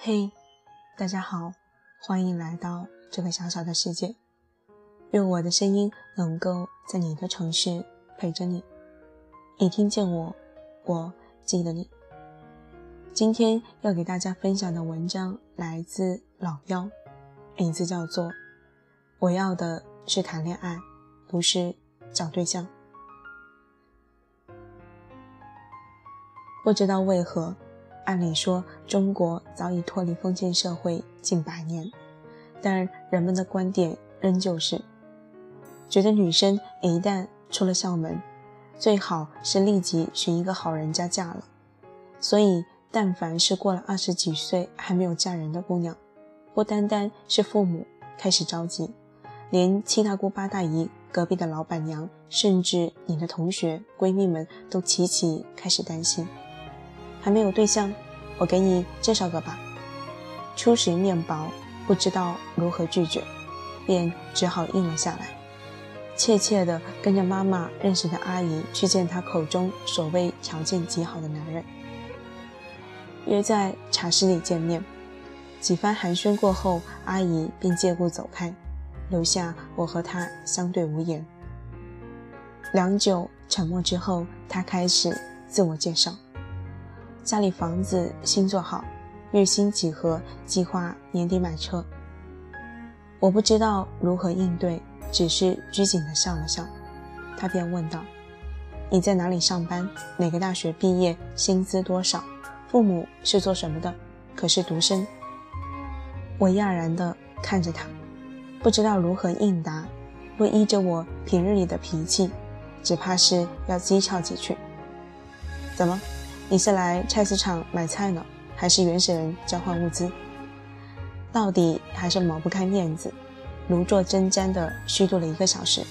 嘿，大家好，欢迎来到这个小小的世界。愿我的声音能够在你的城市陪着你。你听见我，我记得你。今天要给大家分享的文章来自老妖，名字叫做《我要的是谈恋爱，不是找对象》。不知道为何。按理说，中国早已脱离封建社会近百年，但人们的观点仍旧是，觉得女生一旦出了校门，最好是立即寻一个好人家嫁了。所以，但凡是过了二十几岁还没有嫁人的姑娘，不单单是父母开始着急，连七大姑八大姨、隔壁的老板娘，甚至你的同学闺蜜们都齐齐开始担心。还没有对象，我给你介绍个吧。初识面薄，不知道如何拒绝，便只好应了下来，怯怯地跟着妈妈认识的阿姨去见她口中所谓条件极好的男人。约在茶室里见面，几番寒暄过后，阿姨便借故走开，留下我和她相对无言。良久沉默之后，她开始自我介绍。家里房子新做好，日薪几何，计划年底买车。我不知道如何应对，只是拘谨的笑了笑。他便问道：“你在哪里上班？哪个大学毕业？薪资多少？父母是做什么的？可是独生？”我讶然地看着他，不知道如何应答。若依着我平日里的脾气，只怕是要讥诮几句。怎么？你是来菜市场买菜呢，还是原始人交换物资？到底还是抹不开面子，如坐针毡的虚度了一个小时，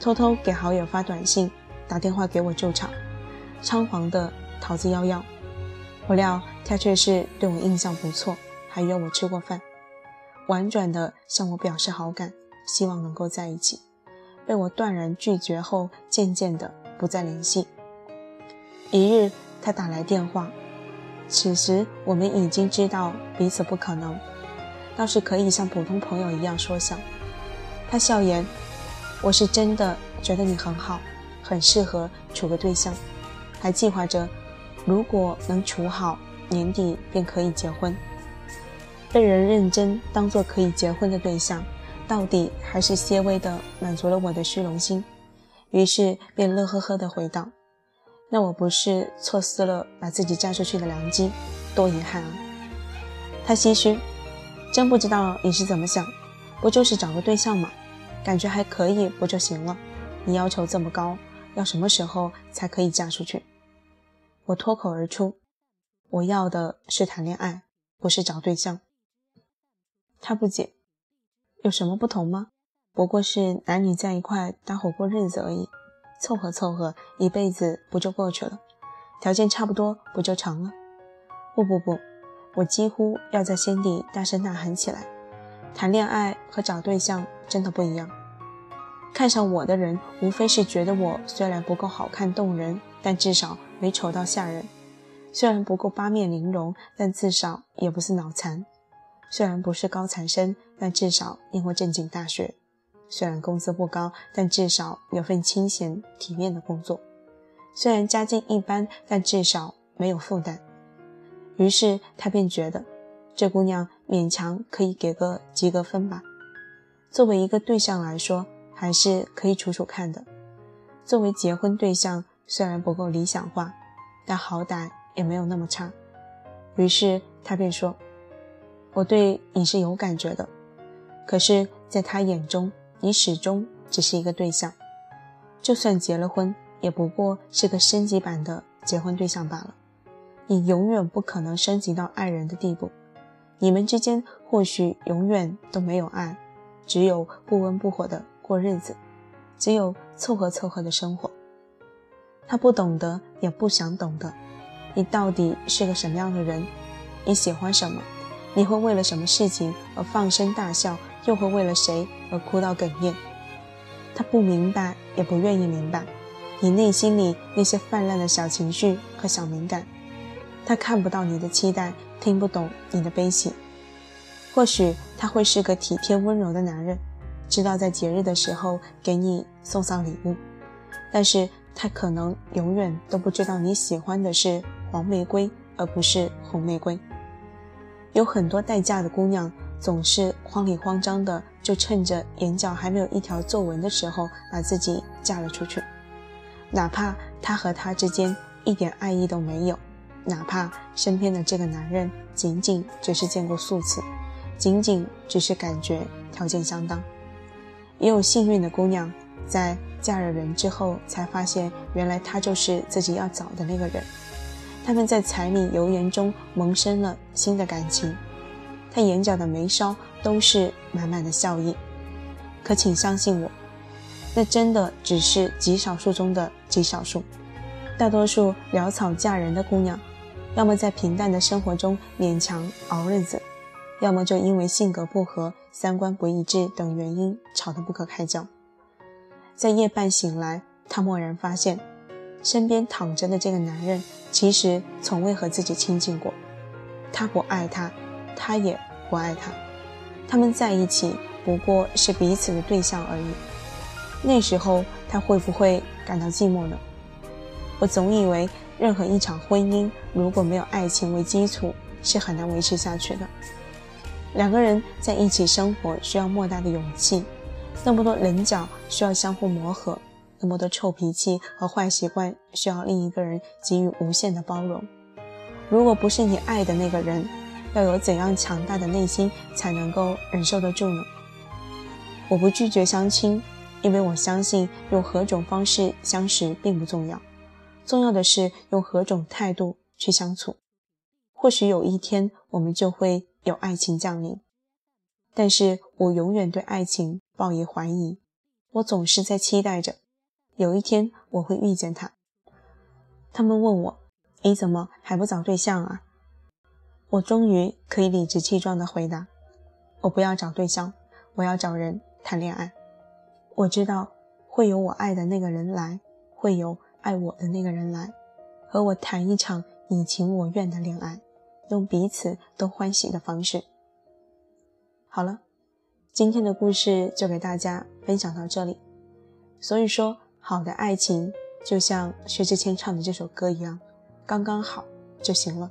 偷偷给好友发短信，打电话给我救场，仓皇的逃之夭夭。不料他却是对我印象不错，还约我吃过饭，婉转的向我表示好感，希望能够在一起。被我断然拒绝后，渐渐的不再联系。一日。他打来电话，此时我们已经知道彼此不可能，倒是可以像普通朋友一样说笑。他笑言：“我是真的觉得你很好，很适合处个对象，还计划着，如果能处好，年底便可以结婚。”被人认真当做可以结婚的对象，到底还是些微的满足了我的虚荣心，于是便乐呵呵地回道。那我不是错失了把自己嫁出去的良机，多遗憾啊！他唏嘘，真不知道你是怎么想，不就是找个对象吗？感觉还可以，不就行了？你要求这么高，要什么时候才可以嫁出去？我脱口而出，我要的是谈恋爱，不是找对象。他不解，有什么不同吗？不过是男女在一块搭伙过日子而已。凑合凑合，一辈子不就过去了？条件差不多，不就成了？不不不，我几乎要在心底大声呐喊起来：谈恋爱和找对象真的不一样。看上我的人，无非是觉得我虽然不够好看动人，但至少没丑到吓人；虽然不够八面玲珑，但至少也不是脑残；虽然不是高材生，但至少念过正经大学。虽然工资不高，但至少有份清闲体面的工作；虽然家境一般，但至少没有负担。于是他便觉得，这姑娘勉强可以给个及格分吧。作为一个对象来说，还是可以处处看的。作为结婚对象，虽然不够理想化，但好歹也没有那么差。于是他便说：“我对你是有感觉的。”可是，在他眼中，你始终只是一个对象，就算结了婚，也不过是个升级版的结婚对象罢了。你永远不可能升级到爱人的地步，你们之间或许永远都没有爱，只有不温不火的过日子，只有凑合凑合的生活。他不懂得，也不想懂得，你到底是个什么样的人？你喜欢什么？你会为了什么事情而放声大笑？又会为了谁而哭到哽咽？他不明白，也不愿意明白你内心里那些泛滥的小情绪和小敏感。他看不到你的期待，听不懂你的悲喜。或许他会是个体贴温柔的男人，知道在节日的时候给你送上礼物，但是他可能永远都不知道你喜欢的是黄玫瑰而不是红玫瑰。有很多待嫁的姑娘总是慌里慌张的，就趁着眼角还没有一条皱纹的时候把自己嫁了出去，哪怕他和她之间一点爱意都没有，哪怕身边的这个男人仅仅只是见过数次。仅仅只是感觉条件相当，也有幸运的姑娘在嫁了人之后，才发现原来他就是自己要找的那个人。他们在柴米油盐中萌生了新的感情，他眼角的眉梢都是满满的笑意。可请相信我，那真的只是极少数中的极少数。大多数潦草嫁人的姑娘，要么在平淡的生活中勉强熬日子。要么就因为性格不合、三观不一致等原因吵得不可开交。在夜半醒来，他蓦然发现，身边躺着的这个男人其实从未和自己亲近过。他不爱他，他也不爱他，他们在一起不过是彼此的对象而已。那时候他会不会感到寂寞呢？我总以为，任何一场婚姻如果没有爱情为基础，是很难维持下去的。两个人在一起生活需要莫大的勇气，那么多棱角需要相互磨合，那么多臭脾气和坏习惯需要另一个人给予无限的包容。如果不是你爱的那个人，要有怎样强大的内心才能够忍受得住呢？我不拒绝相亲，因为我相信用何种方式相识并不重要，重要的是用何种态度去相处。或许有一天我们就会。有爱情降临，但是我永远对爱情抱以怀疑。我总是在期待着，有一天我会遇见他。他们问我：“你怎么还不找对象啊？”我终于可以理直气壮地回答：“我不要找对象，我要找人谈恋爱。我知道会有我爱的那个人来，会有爱我的那个人来，和我谈一场你情我愿的恋爱。”用彼此都欢喜的方式。好了，今天的故事就给大家分享到这里。所以说，好的爱情就像薛之谦唱的这首歌一样，刚刚好就行了。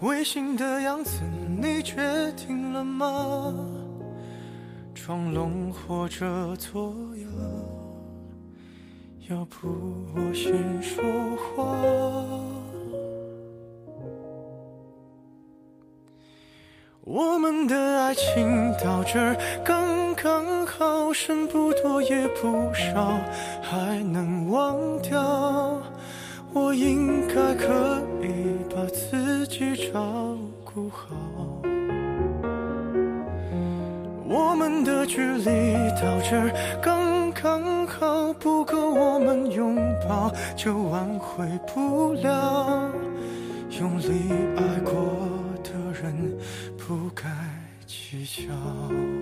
违心的样子你决定了吗？装聋或者作哑，要不我先说话。我们的爱情到这儿刚刚好，剩不多也不少，还能忘掉。我应该可以把自己照顾好。我们的距离到这儿刚刚好，不够我们拥抱，就挽回不了。用力爱过的人。不该计较。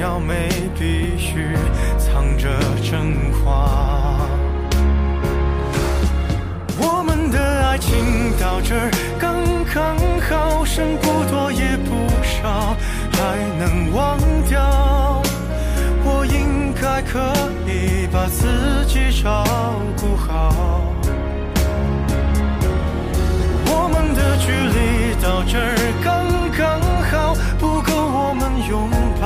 要没必须藏着真话，我们的爱情到这儿刚刚好，剩不多也不少，还能忘掉。我应该可以把自己照顾好，我们的距离到这儿刚。